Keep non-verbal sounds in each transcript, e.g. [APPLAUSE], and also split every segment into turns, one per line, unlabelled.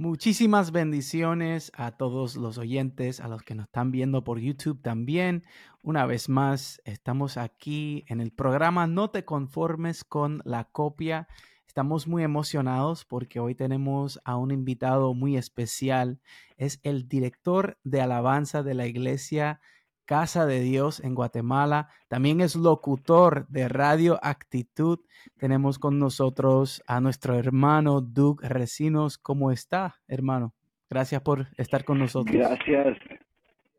Muchísimas bendiciones a todos los oyentes, a los que nos están viendo por YouTube también. Una vez más, estamos aquí en el programa No te conformes con la copia. Estamos muy emocionados porque hoy tenemos a un invitado muy especial. Es el director de alabanza de la iglesia Casa de Dios en Guatemala. También es locutor de Radio Actitud. Tenemos con nosotros a nuestro hermano Doug Recinos. ¿Cómo está, hermano? Gracias por estar con nosotros.
Gracias.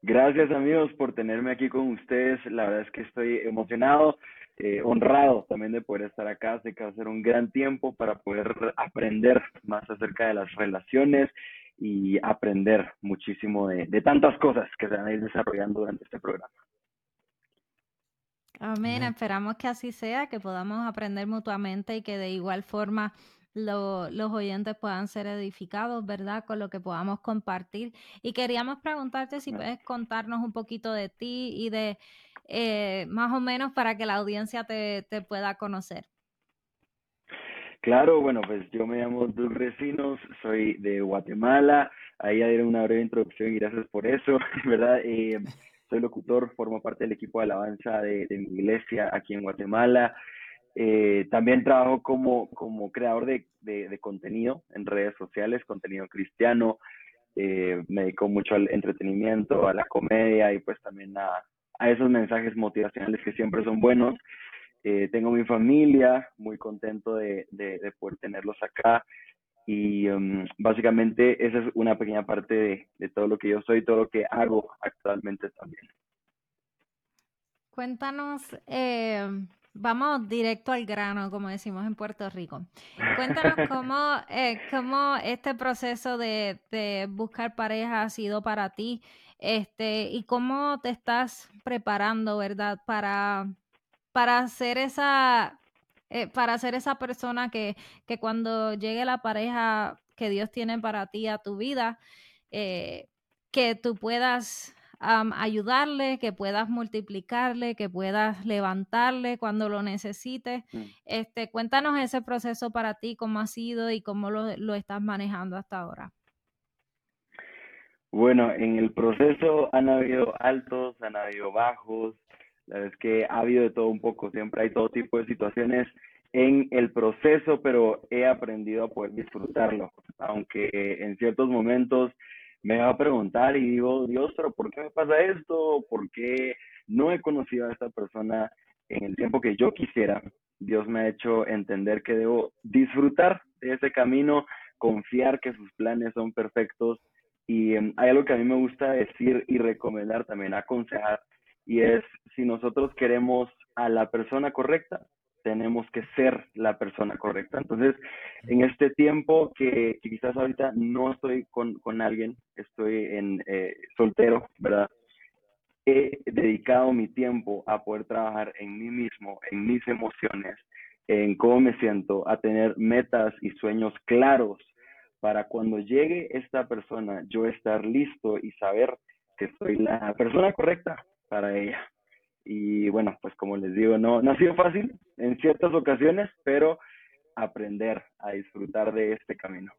Gracias amigos por tenerme aquí con ustedes. La verdad es que estoy emocionado, eh, honrado también de poder estar acá. Sé que va a ser un gran tiempo para poder aprender más acerca de las relaciones y aprender muchísimo de, tantas cosas que se van a ir desarrollando durante este programa.
Amén. Esperamos que así sea, que podamos aprender mutuamente y que de igual forma los oyentes puedan ser edificados, ¿verdad? Con lo que podamos compartir. Y queríamos preguntarte si puedes contarnos un poquito de ti y de eh, más o menos para que la audiencia te, te pueda conocer.
Claro, bueno, pues yo me llamo Doug Recinos, soy de Guatemala, ahí ya dieron una breve introducción y gracias por eso, [LAUGHS] ¿verdad? Eh, soy locutor, formo parte del equipo de alabanza de, mi iglesia aquí en Guatemala. Eh, también trabajo como, como creador de, de, contenido en redes sociales, contenido cristiano. Eh, me dedico mucho al entretenimiento, a la comedia y pues también a, a esos mensajes motivacionales que siempre son buenos. Eh, tengo mi familia, muy contento de, de, poder tenerlos acá. Y um, básicamente esa es una pequeña parte de, de, todo lo que yo soy, todo lo que hago actualmente también.
Cuéntanos, eh, vamos directo al grano, como decimos en Puerto Rico. Cuéntanos [LAUGHS] cómo, eh, cómo este proceso de, de buscar pareja ha sido para ti este, y cómo te estás preparando, ¿verdad? Para para hacer esa, eh, para ser esa persona que, que, cuando llegue la pareja que Dios tiene para ti a tu vida, eh, que tú puedas ayudarle, que puedas multiplicarle, que puedas levantarle cuando lo necesites. Mm. Este, cuéntanos ese proceso para ti, cómo ha sido y cómo lo, lo estás manejando hasta ahora.
Bueno, en el proceso han habido altos, han habido bajos, la es que ha habido de todo un poco, siempre hay todo tipo de situaciones en el proceso, pero he aprendido a poder disfrutarlo, aunque en ciertos momentos me va a preguntar y digo, Dios, pero ¿por qué me pasa esto? ¿Por qué no he conocido a esta persona en el tiempo que yo quisiera? Dios me ha hecho entender que debo disfrutar de ese camino, confiar que sus planes son perfectos y em, hay algo que a mí me gusta decir y recomendar también, aconsejar, y es si nosotros queremos a la persona correcta, tenemos que ser la persona correcta. Entonces, en este tiempo que, quizás ahorita no estoy con, con alguien, estoy en eh, soltero, ¿verdad? He dedicado mi tiempo a poder trabajar en mí mismo, en mis emociones, en cómo me siento, a tener metas y sueños claros para cuando llegue esta persona, yo estar listo y saber que soy la persona correcta para ella. Y bueno, pues como les digo, no, no ha sido fácil en ciertas ocasiones, pero aprender a disfrutar de este camino.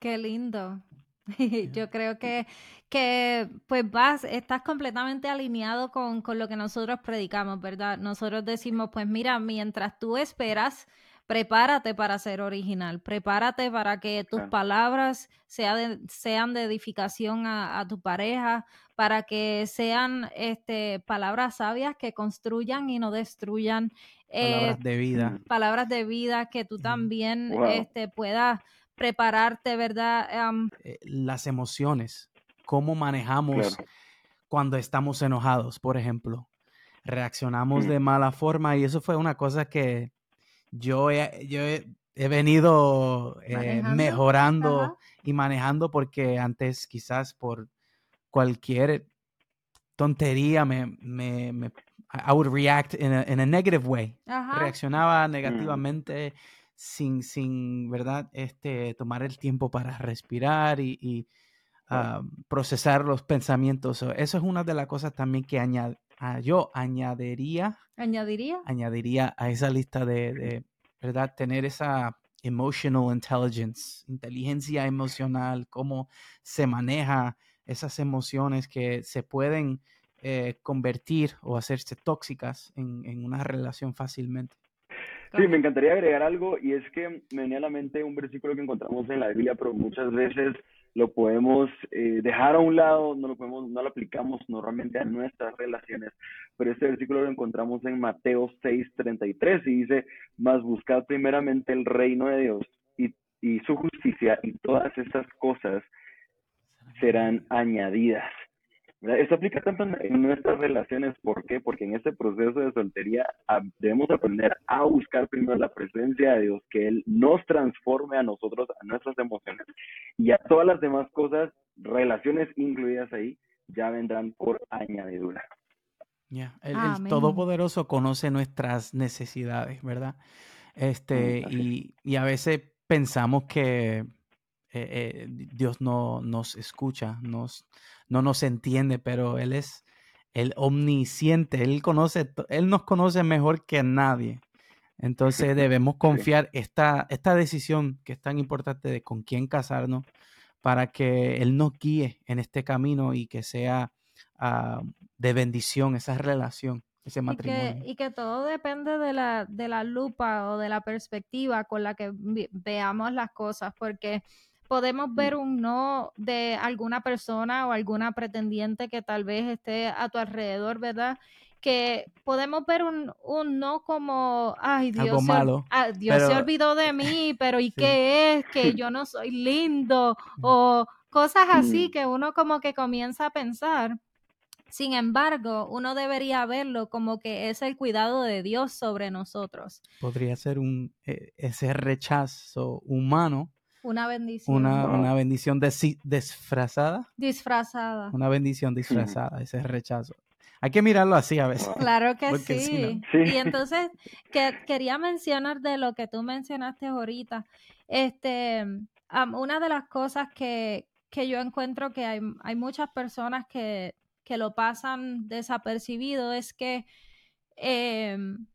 Qué lindo. [LAUGHS] Yo creo que, que pues vas, estás completamente alineado con, con lo que nosotros predicamos, ¿verdad? Nosotros decimos, pues mira, mientras tú esperas, prepárate para ser original, prepárate para que tus palabras sean de edificación a, tu pareja, para que sean este, palabras sabias que construyan y no destruyan.
palabras eh, de vida.
Palabras de vida que tú también este, puedas prepararte, ¿verdad?
Eh, las emociones, cómo manejamos cuando estamos enojados, por ejemplo. Reaccionamos mm. de mala forma y eso fue una cosa que yo he, yo he, he venido eh, mejorando y manejando porque antes quizás por cualquier tontería me, me, me I would react in a, in a negative way. Reaccionaba mm. negativamente sin, sin, ¿verdad? Este, tomar el tiempo para respirar y, procesar los pensamientos. Eso es una de las cosas también que ah, yo añadiría.
¿Añadiría?
Añadiría a esa lista de, de, ¿verdad? Tener esa emotional intelligence, inteligencia emocional, cómo se maneja esas emociones que se pueden eh, convertir o hacerse tóxicas en, en una relación fácilmente.
Sí, me encantaría agregar algo y es que me venía a la mente un versículo que encontramos en la Biblia, pero muchas veces lo podemos eh, dejar a un lado, no lo podemos, no lo aplicamos normalmente a nuestras relaciones, pero este versículo lo encontramos en Mateo 6:33 y dice, mas buscad primeramente el reino de Dios y, y su justicia y todas esas cosas serán añadidas. Esto aplica tanto en nuestras relaciones, ¿por qué? Porque en este proceso de soltería ah, debemos aprender a buscar primero la presencia de Dios, que Él nos transforme a nosotros, a nuestras emociones y a todas las demás cosas, relaciones incluidas ahí, ya vendrán por añadidura.
Ya, el, Todopoderoso conoce nuestras necesidades, ¿verdad? Este, y, y a veces pensamos que eh, eh, Dios no nos escucha, nos, no nos entiende, pero Él es el omnisciente, Él conoce, Él nos conoce mejor que nadie. [LAUGHS] Entonces debemos confiar esta, esta decisión que es tan importante de con quién casarnos para que Él nos guíe en este camino y que sea ah, de bendición esa relación, ese matrimonio.
Y que, todo depende de la, de la lupa o de la perspectiva con la que veamos las cosas, porque podemos ver un no de alguna persona o alguna pretendiente que tal vez esté a tu alrededor, ¿verdad? Que podemos ver un, un no como, ay, Dios, se, ah, Dios se olvidó de mí, pero ¿y qué es? Que [LAUGHS] yo no soy lindo o cosas así que uno como que comienza a pensar. Sin embargo, uno debería verlo como que es el cuidado de Dios sobre nosotros.
Podría ser un eh, ese rechazo humano
una bendición.
Una, bendición disfrazada.
Disfrazada.
Una bendición disfrazada, ese rechazo. Hay que mirarlo así a veces.
Claro que sí. Y entonces, que, quería mencionar de lo que tú mencionaste ahorita. Este, una de las cosas que, yo encuentro que hay, hay muchas personas que, lo pasan desapercibido es que em,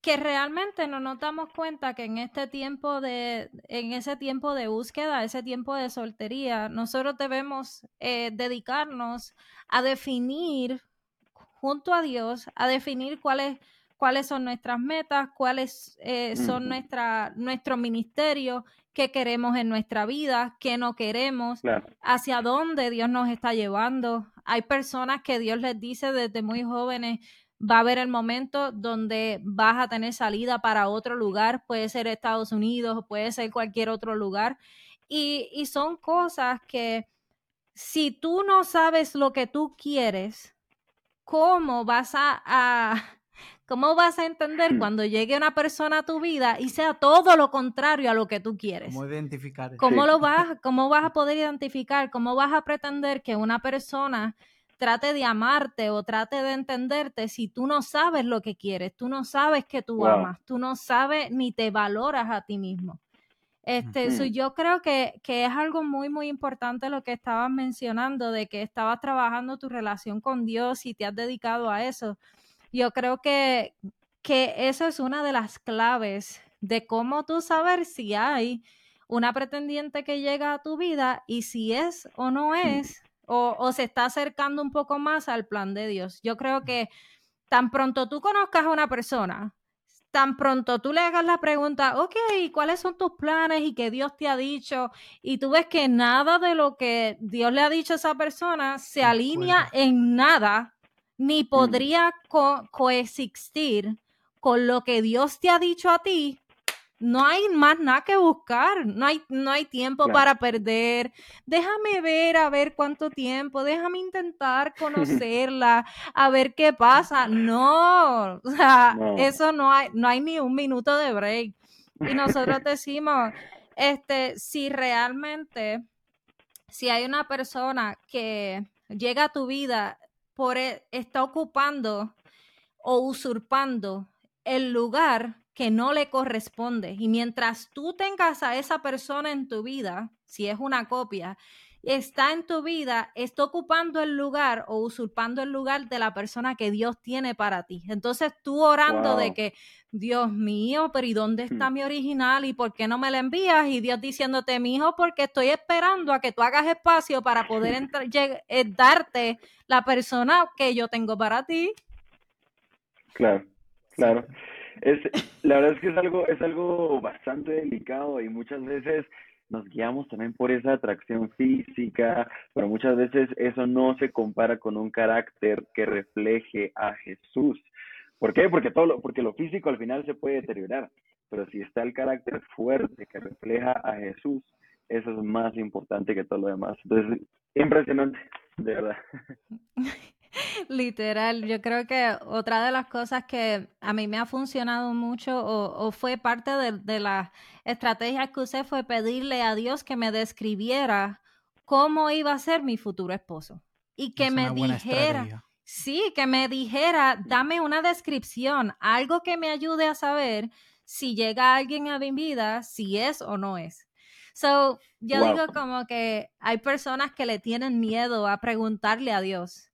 que realmente no nos damos cuenta que en este tiempo de, en ese tiempo de búsqueda, ese tiempo de soltería, nosotros debemos eh, dedicarnos a definir junto a Dios, a definir cuáles cuáles son nuestras metas, cuáles eh, son nuestra, nuestro ministerio, qué queremos en nuestra vida, qué no queremos, hacia dónde Dios nos está llevando. Hay personas que Dios les dice desde muy jóvenes, va a haber el momento donde vas a tener salida para otro lugar, puede ser Estados Unidos, puede ser cualquier otro lugar. Y, son cosas que si tú no sabes lo que tú quieres, ¿cómo vas a, [LAUGHS] cómo vas a entender hmm. cuando llegue una persona a tu vida y sea todo lo contrario a lo que tú quieres?
¿Cómo identificar?
¿Cómo lo vas, cómo vas a [LAUGHS] poder identificar? ¿Cómo vas a pretender que una persona trate de amarte o trate de entenderte si tú no sabes lo que quieres, tú no sabes que tú amas, tú no sabes ni te valoras a ti mismo. Este, yo creo que, que, es algo muy, muy importante lo que estabas mencionando, de que estabas trabajando tu relación con Dios y te has dedicado a eso. Yo creo que, que eso es una de las claves de cómo tú saber si hay una pretendiente que llega a tu vida y si es o no es o, se está acercando un poco más al plan de Dios. Yo creo que tan pronto tú conozcas a una persona, tan pronto tú le hagas la pregunta, ok, ¿cuáles son tus planes y qué Dios te ha dicho? Y tú ves que nada de lo que Dios le ha dicho a esa persona se alinea en nada, ni mm. podría coexistir con lo que Dios te ha dicho a ti, no hay más nada que buscar, no hay, no hay tiempo para perder. Déjame ver, a ver cuánto tiempo, déjame intentar [LAUGHS] conocerla, a ver qué pasa. No, o sea, eso no hay, no hay ni un minuto de break. Y nosotros [LAUGHS] decimos, este, si realmente, si hay una persona que llega a tu vida por e, está ocupando o usurpando el lugar que no le corresponde. Y mientras tú tengas a esa persona en tu vida, si es una copia, está en tu vida, está ocupando el lugar o usurpando el lugar de la persona que Dios tiene para ti. Entonces tú orando de que, Dios mío, pero ¿y dónde está hmm. mi original? ¿Y por qué no me la envías? Y Dios diciéndote, mi hijo, porque estoy esperando a que tú hagas espacio para poder [LAUGHS] entrar, eh, darte la persona que yo tengo para ti.
Claro, claro. Es, la verdad es que es algo, es algo bastante delicado y muchas veces nos guiamos también por esa atracción física, pero muchas veces eso no se compara con un carácter que refleje a Jesús. ¿Por qué? Porque todo lo, porque lo físico al final se puede deteriorar, pero si está el carácter fuerte que refleja a Jesús, eso es más importante que todo lo demás. Entonces, impresionante, de verdad. [LAUGHS] [LAUGHS]
Literal, yo creo que otra de las cosas que a mí me ha funcionado mucho o, fue parte de, de las estrategias que usé fue pedirle a Dios que me describiera cómo iba a ser mi futuro esposo y que me dijera, sí, que me dijera, dame una descripción, algo que me ayude a saber si llega alguien a mi vida, si es o no es. So, yo digo como que hay personas que le tienen miedo a preguntarle a Dios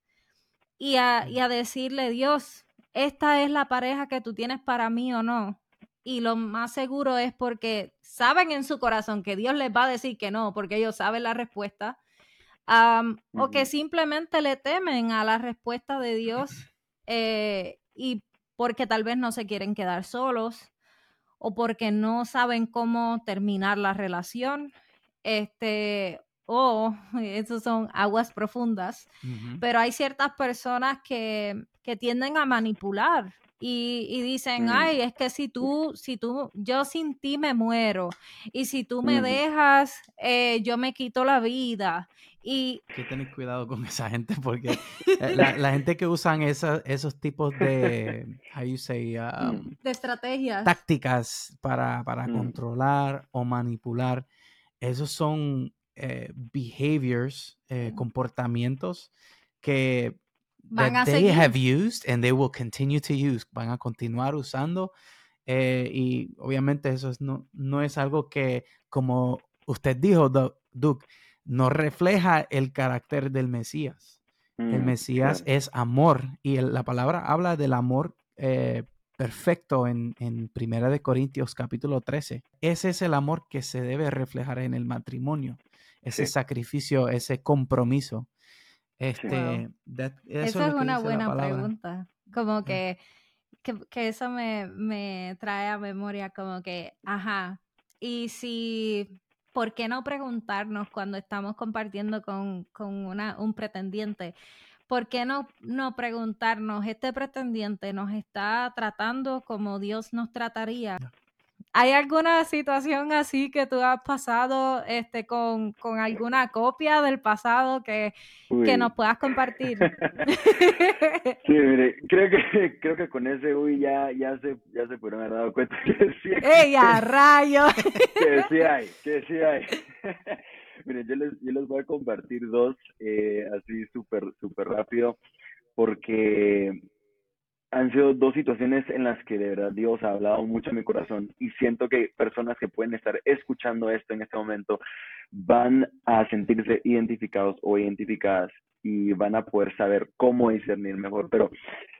y a, y a decirle, Dios, esta es la pareja que tú tienes para mí o no. Y lo más seguro es porque saben en su corazón que Dios les va a decir que no, porque ellos saben la respuesta. O que simplemente le temen a la respuesta de Dios [LAUGHS] eh, y porque tal vez no se quieren quedar solos o porque no saben cómo terminar la relación. Este, o oh, esos son aguas profundas, pero hay ciertas personas que, que tienden a manipular y, y dicen, mm. ay, es que si tú, si tú, yo sin ti me muero y si tú me dejas, eh, yo me quito la vida. Y...
Hay que tener cuidado con esa gente porque eh, la, [LAUGHS] la, gente que usan esa, esos tipos de, how you say, um,
de estrategias.
Tácticas para, para mm. controlar o manipular, esos son eh, behaviors, eh, comportamientos que
van a
they have used and they will continue to use, van a continuar usando eh, y obviamente eso no, no es algo que, como usted dijo, Duke, no refleja el carácter del Mesías. el mm, Mesías es amor y la palabra habla del amor perfecto en, en Primera de Corintios capítulo 13. Ese es el amor que se debe reflejar en el matrimonio ese sacrificio, ese compromiso. Este,
eso, es, una buena pregunta. Como que, que, eso me, me, trae a memoria como que, ajá, y si, ¿por qué no preguntarnos cuando estamos compartiendo con, con una, un pretendiente? ¿Por qué no, no preguntarnos, este pretendiente nos está tratando como Dios nos trataría? ¿Hay alguna situación así que tú has pasado este, con, alguna copia del pasado que, nos puedas compartir? [LAUGHS]
sí, mire, creo que, creo que con ese uy ya, ya, se, ya se pudieron haber dado cuenta que sí.
¡Ey, a rayo! [LAUGHS]
que sí hay, que sí hay. [LAUGHS] Miren, yo les, yo les voy a compartir dos eh, así súper, súper rápido porque han sido dos situaciones en las que de verdad Dios ha hablado mucho en mi corazón y siento que personas que pueden estar escuchando esto en este momento van a sentirse identificados o identificadas y van a poder saber cómo discernir mejor. Pero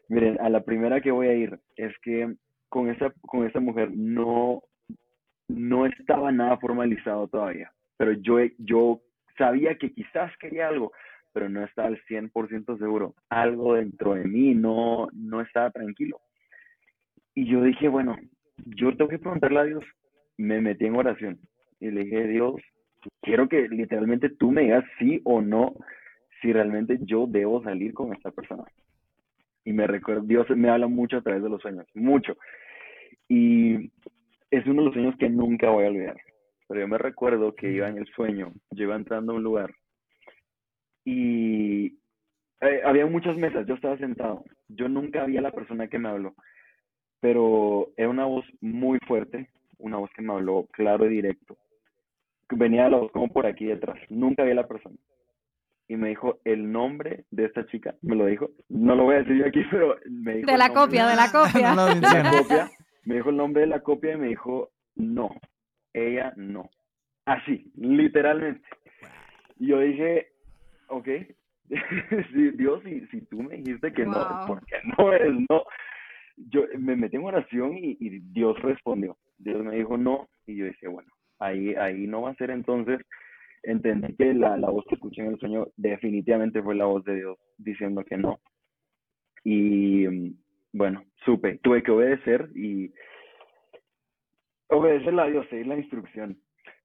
miren, a la primera que voy a ir es que con esa, con esa mujer no, no estaba nada formalizado todavía, pero yo, yo sabía que quizás quería algo, pero no estaba al 100% seguro. Algo dentro de mí no, no estaba tranquilo. Y yo dije, bueno, yo tengo que preguntarle a Dios. Me metí en oración y le dije, Dios, quiero que literalmente tú me digas sí o no si realmente yo debo salir con esta persona. Y me recuerdo, Dios me habla mucho a través de los sueños, mucho. Y es uno de los sueños que nunca voy a olvidar. Pero yo me recuerdo que iba en el sueño, yo iba entrando a un lugar y eh, había muchas mesas, yo estaba sentado, yo nunca vi a la persona que me habló, pero era una voz muy fuerte, una voz que me habló claro y directo. Venía la voz como por aquí detrás. Nunca vi a la persona. Y me dijo el nombre de esta chica. Me lo dijo. No lo voy a decir yo aquí, [LAUGHS] pero me dijo.
De la copia, de la copia. [LAUGHS]
de la copia. Me dijo el nombre de la copia y me dijo, no, ella no. Así, literalmente. Y yo dije, ok, [LAUGHS] Dios, si, si tú me dijiste que no, porque no es no. Yo me metí en oración y, Dios respondió. Dios me dijo no, y yo dije, bueno, ahí, ahí no va a ser entonces. Entendí que la, la voz que escuché en el sueño definitivamente fue la voz de Dios diciendo que no. Y bueno, supe, tuve que obedecer y obedecerle a Dios, seguir la instrucción.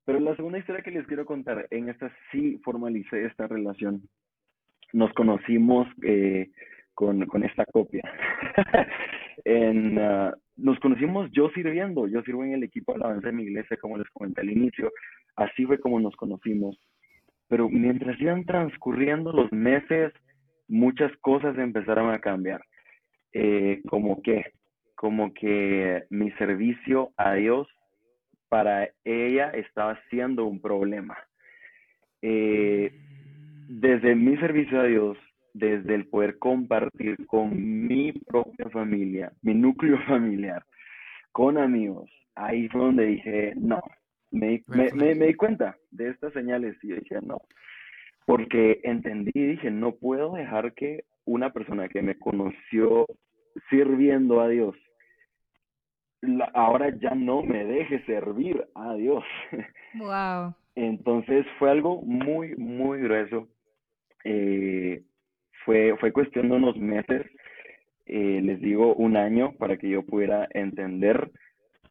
Pero la segunda historia que les quiero contar, en esta sí formalicé esta relación. Nos conocimos eh, con, con, esta copia. [LAUGHS] en, ah, nos conocimos yo sirviendo, yo sirvo en el equipo de alabanza de mi iglesia, como les comenté al inicio. Así fue como nos conocimos. Pero mientras iban transcurriendo los meses, muchas cosas empezaron a cambiar. Eh, como que, como que mi servicio a Dios para ella estaba siendo un problema. Eh, desde mi servicio a Dios, desde el poder compartir con mi propia familia, mi núcleo [LAUGHS] familiar, con amigos, ahí fue donde dije, no, me, me, di cuenta de estas señales y dije, no, porque entendí y dije, no puedo dejar que una persona que me conoció sirviendo a Dios ahora ya no me deje servir a Dios.
Wow.
Entonces fue algo muy, muy grueso. Eh, fue, fue cuestión de unos meses, eh, les digo un año, para que yo pudiera entender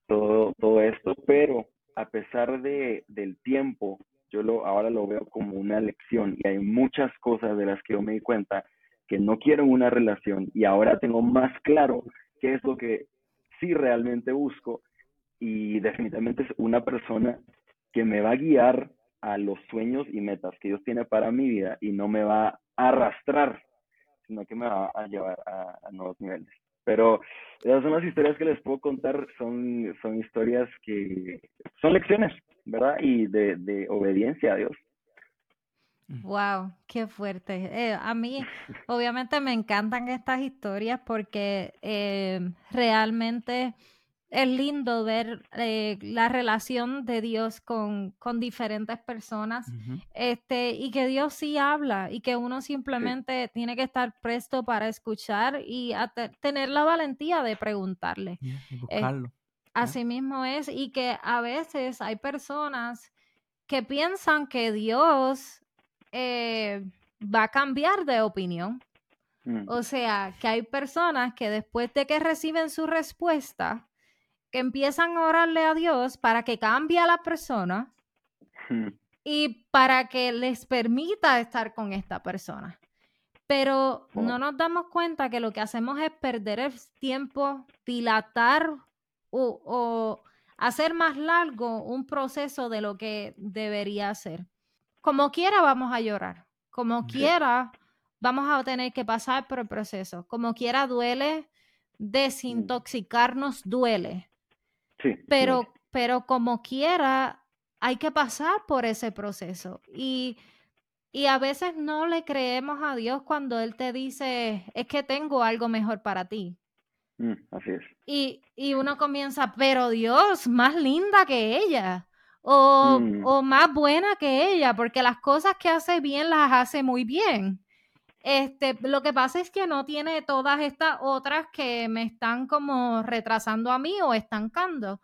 todo, todo esto, pero a pesar de, del tiempo, yo lo, ahora lo veo como una lección y hay muchas cosas de las que yo me di cuenta que no quiero una relación y ahora tengo más claro qué es lo que sí realmente busco y definitivamente es una persona que me va a guiar a los sueños y metas que Dios tiene para mi vida y no me va a arrastrar, sino que me va a llevar a, nuevos niveles. Pero esas son las historias que les puedo contar, son, son historias que son lecciones, ¿verdad? Y de, de obediencia a Dios.
Wow, qué fuerte. Eh, a mí, [LAUGHS] obviamente, me encantan estas historias porque eh, realmente es lindo ver eh, la relación de Dios con, con diferentes personas este, y que Dios sí habla y que uno simplemente tiene que estar presto para escuchar y tener la valentía de preguntarle. así mismo es y que a veces hay personas que piensan que Dios eh, va a cambiar de opinión. Mm. O sea, que hay personas que después de que reciben su respuesta, que empiezan a orarle a Dios para que cambie a la persona mm. y para que les permita estar con esta persona. Pero no nos damos cuenta que lo que hacemos es perder el tiempo, dilatar o, o hacer más largo un proceso de lo que debería ser como quiera vamos a llorar, como quiera vamos a tener que pasar por el proceso, como quiera duele, desintoxicarnos duele.
Sí,
pero, pero como quiera hay que pasar por ese proceso y, y a veces no le creemos a Dios cuando Él te dice, es que tengo algo mejor para ti.
Mm, así es.
Y, y uno comienza, pero Dios, más linda que ella o, mm. o más buena que ella, porque las cosas que hace bien las hace muy bien. Este, lo que pasa es que no tiene todas estas otras que me están como retrasando a mí o estancando.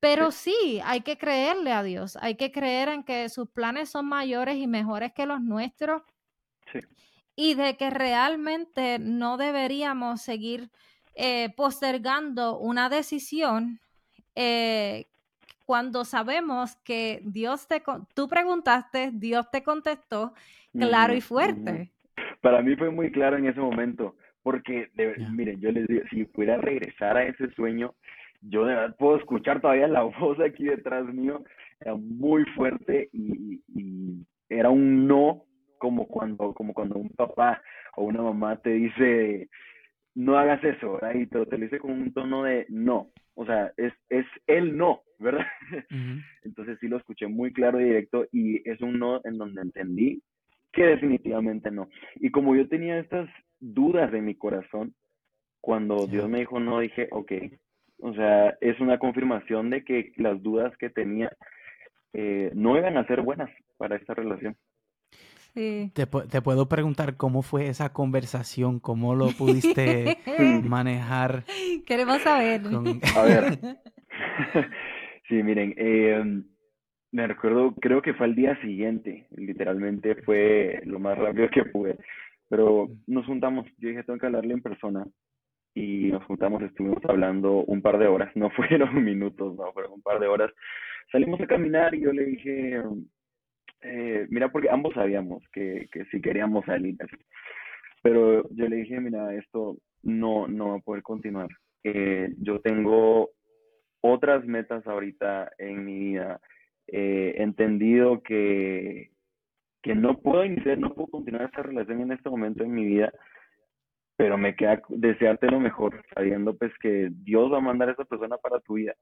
Pero sí. hay que creerle a Dios, hay que creer en que sus planes son mayores y mejores que los nuestros.
Sí.
Y de que realmente no deberíamos seguir eh, postergando una decisión eh, cuando sabemos que Dios te, tú preguntaste, Dios te contestó claro y fuerte.
Para mí fue muy claro en ese momento, porque, miren, yo les digo, si pudiera regresar a ese sueño, yo de verdad puedo escuchar todavía la [LAUGHS] voz aquí detrás mío, era muy fuerte y, era un no como cuando, como cuando un papá o una mamá te dice, no hagas eso, ¿verdad? Y te, te lo dice con un tono de no, o sea, es, es el no, [LAUGHS] Entonces sí lo escuché muy claro y directo y es un no en donde entendí que definitivamente no. Y como yo tenía estas dudas en mi corazón, cuando Dios me dijo no, dije, ok, o sea, es una confirmación de que las dudas que tenía eh, no iban a ser buenas para esta relación.
Sí. Te, te, puedo preguntar cómo fue esa conversación, cómo lo pudiste [LAUGHS] manejar.
Queremos saber. [LAUGHS]
A ver. [LAUGHS] sí, miren, eh, me recuerdo, creo que fue al día siguiente, literalmente fue lo más rápido que pude, pero nos juntamos, yo dije, tengo que hablarle en persona y nos juntamos, estuvimos hablando un par de horas, no fueron minutos, no, fueron un par de horas. Salimos a caminar y yo le dije, eh, mira, porque ambos sabíamos que, que si queríamos salir, pero yo le dije, mira, esto no, no va a poder continuar. Eh, yo tengo otras metas ahorita en mi vida eh, entendido que, que no puedo iniciar, no puedo continuar esta relación en este momento en mi vida, pero me queda desearte lo mejor, sabiendo pues que Dios va a mandar a esa persona para tu vida,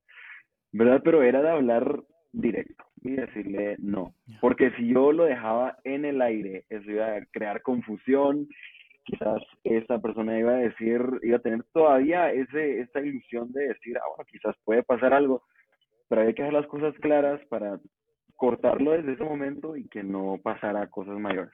¿verdad? Pero era de hablar directo y decirle no, porque si yo lo dejaba en el aire, eso iba a crear confusión, quizás esa persona iba a decir, iba a tener todavía ese, esa ilusión de decir, ah, bueno, quizás puede pasar algo, pero hay que hacer las cosas claras para cortarlo desde ese momento y que no pasara cosas mayores.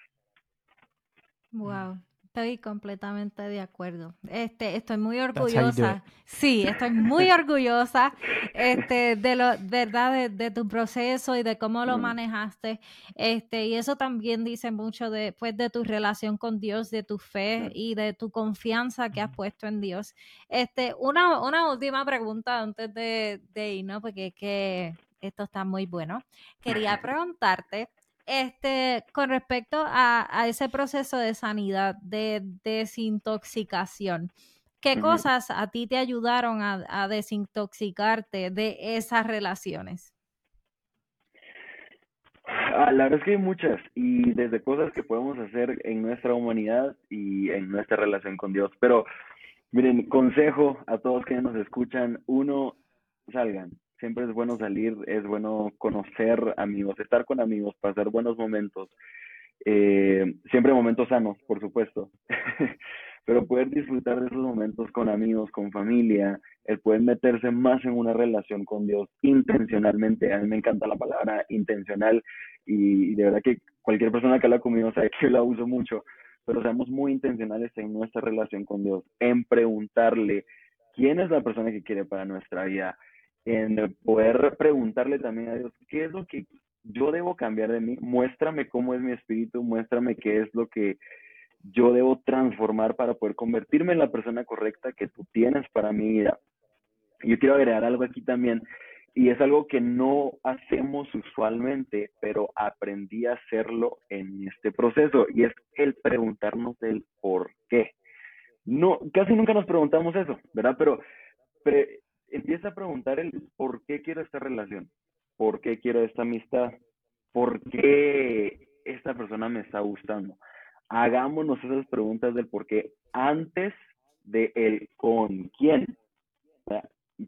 Wow. Estoy completamente de acuerdo. Este, estoy muy orgullosa. Sí, estoy muy orgullosa este, de lo, verdad, de, tu proceso y de cómo lo manejaste. Este, y eso también dice mucho de, pues, de tu relación con Dios, de tu fe y de tu confianza que has puesto en Dios. Este, una, una última pregunta antes de, de irnos, porque es que esto está muy bueno. Quería [LAUGHS] preguntarte este, con respecto a, ese proceso de sanidad, de desintoxicación, ¿qué cosas a ti te ayudaron a, desintoxicarte de esas relaciones?
Ah, la verdad es que hay muchas y desde cosas que podemos hacer en nuestra humanidad y en nuestra relación con Dios. Pero miren, consejo a todos que nos escuchan, uno, salgan, siempre es bueno salir, es bueno conocer amigos, estar con amigos, pasar buenos momentos, eh, siempre momentos sanos, por supuesto, [LAUGHS] pero poder disfrutar de esos momentos con amigos, con familia, el poder meterse más en una relación con Dios intencionalmente, a mí me encanta la palabra intencional y, de verdad que cualquier persona que habla conmigo sabe que la uso mucho, pero seamos muy intencionales en nuestra relación con Dios, en preguntarle quién es la persona que quiere para nuestra vida, en poder preguntarle también a Dios, ¿qué es lo que yo debo cambiar de mí? Muéstrame cómo es mi espíritu, muéstrame qué es lo que yo debo transformar para poder convertirme en la persona correcta que tú tienes para mi vida. Yo quiero agregar algo aquí también, y es algo que no hacemos usualmente, pero aprendí a hacerlo en este proceso, y es el preguntarnos el por qué. No, casi nunca nos preguntamos eso, ¿verdad? Pero empieza a preguntar el por qué quiero esta relación, por qué quiero esta amistad, por qué esta persona me está gustando. Hagámonos esas preguntas del por qué antes de el con quién.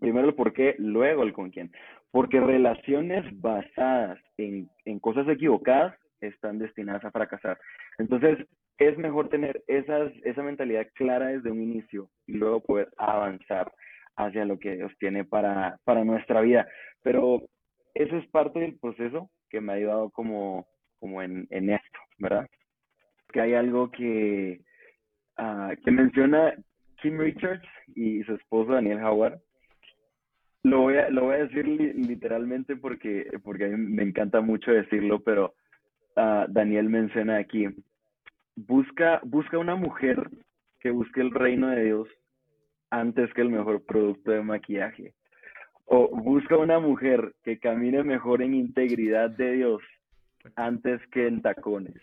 primero el por qué, luego el con quién. Porque relaciones basadas en, en cosas equivocadas están destinadas a fracasar. Entonces, es mejor tener esas, esa mentalidad clara desde un inicio y luego poder avanzar hacia lo que Dios tiene para, para nuestra vida. Pero eso es parte del proceso que me ha ayudado como, como en, en esto, ¿verdad? Que hay algo que, uh, que menciona Kim Richards y su esposo Daniel Howard. Lo voy a, lo voy a decir literalmente porque, porque a mí me encanta mucho decirlo, pero uh, Daniel menciona aquí, busca, busca una mujer que busque el reino de Dios antes que el mejor producto de maquillaje. O busca una mujer que camine mejor en integridad de Dios antes que en tacones.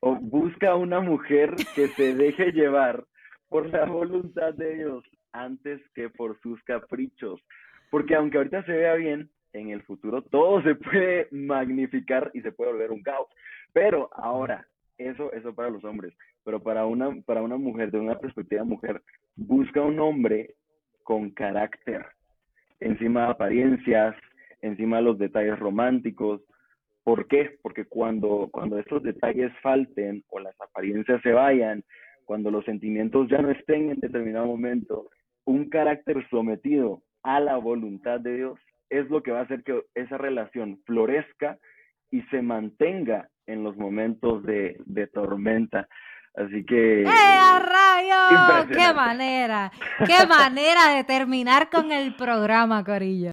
O busca una mujer que se deje llevar por la voluntad de Dios antes que por sus caprichos. Porque aunque ahorita se vea bien, en el futuro todo se puede magnificar y se puede volver un caos. Pero ahora, eso, eso para los hombres. Pero para una, para una mujer, de una perspectiva mujer, busca un hombre con carácter, encima de apariencias, encima de los detalles románticos. ¿Por qué? Porque cuando, cuando estos detalles falten o las apariencias se vayan, cuando los sentimientos ya no estén en determinado momento, un carácter sometido a la voluntad de Dios es lo que va a hacer que esa relación florezca y se mantenga en los momentos de, de tormenta. Así que...
¡Eh, a rayo! ¡Qué manera! ¡Qué manera de terminar con el programa, Corillo!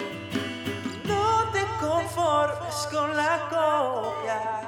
escolacopia.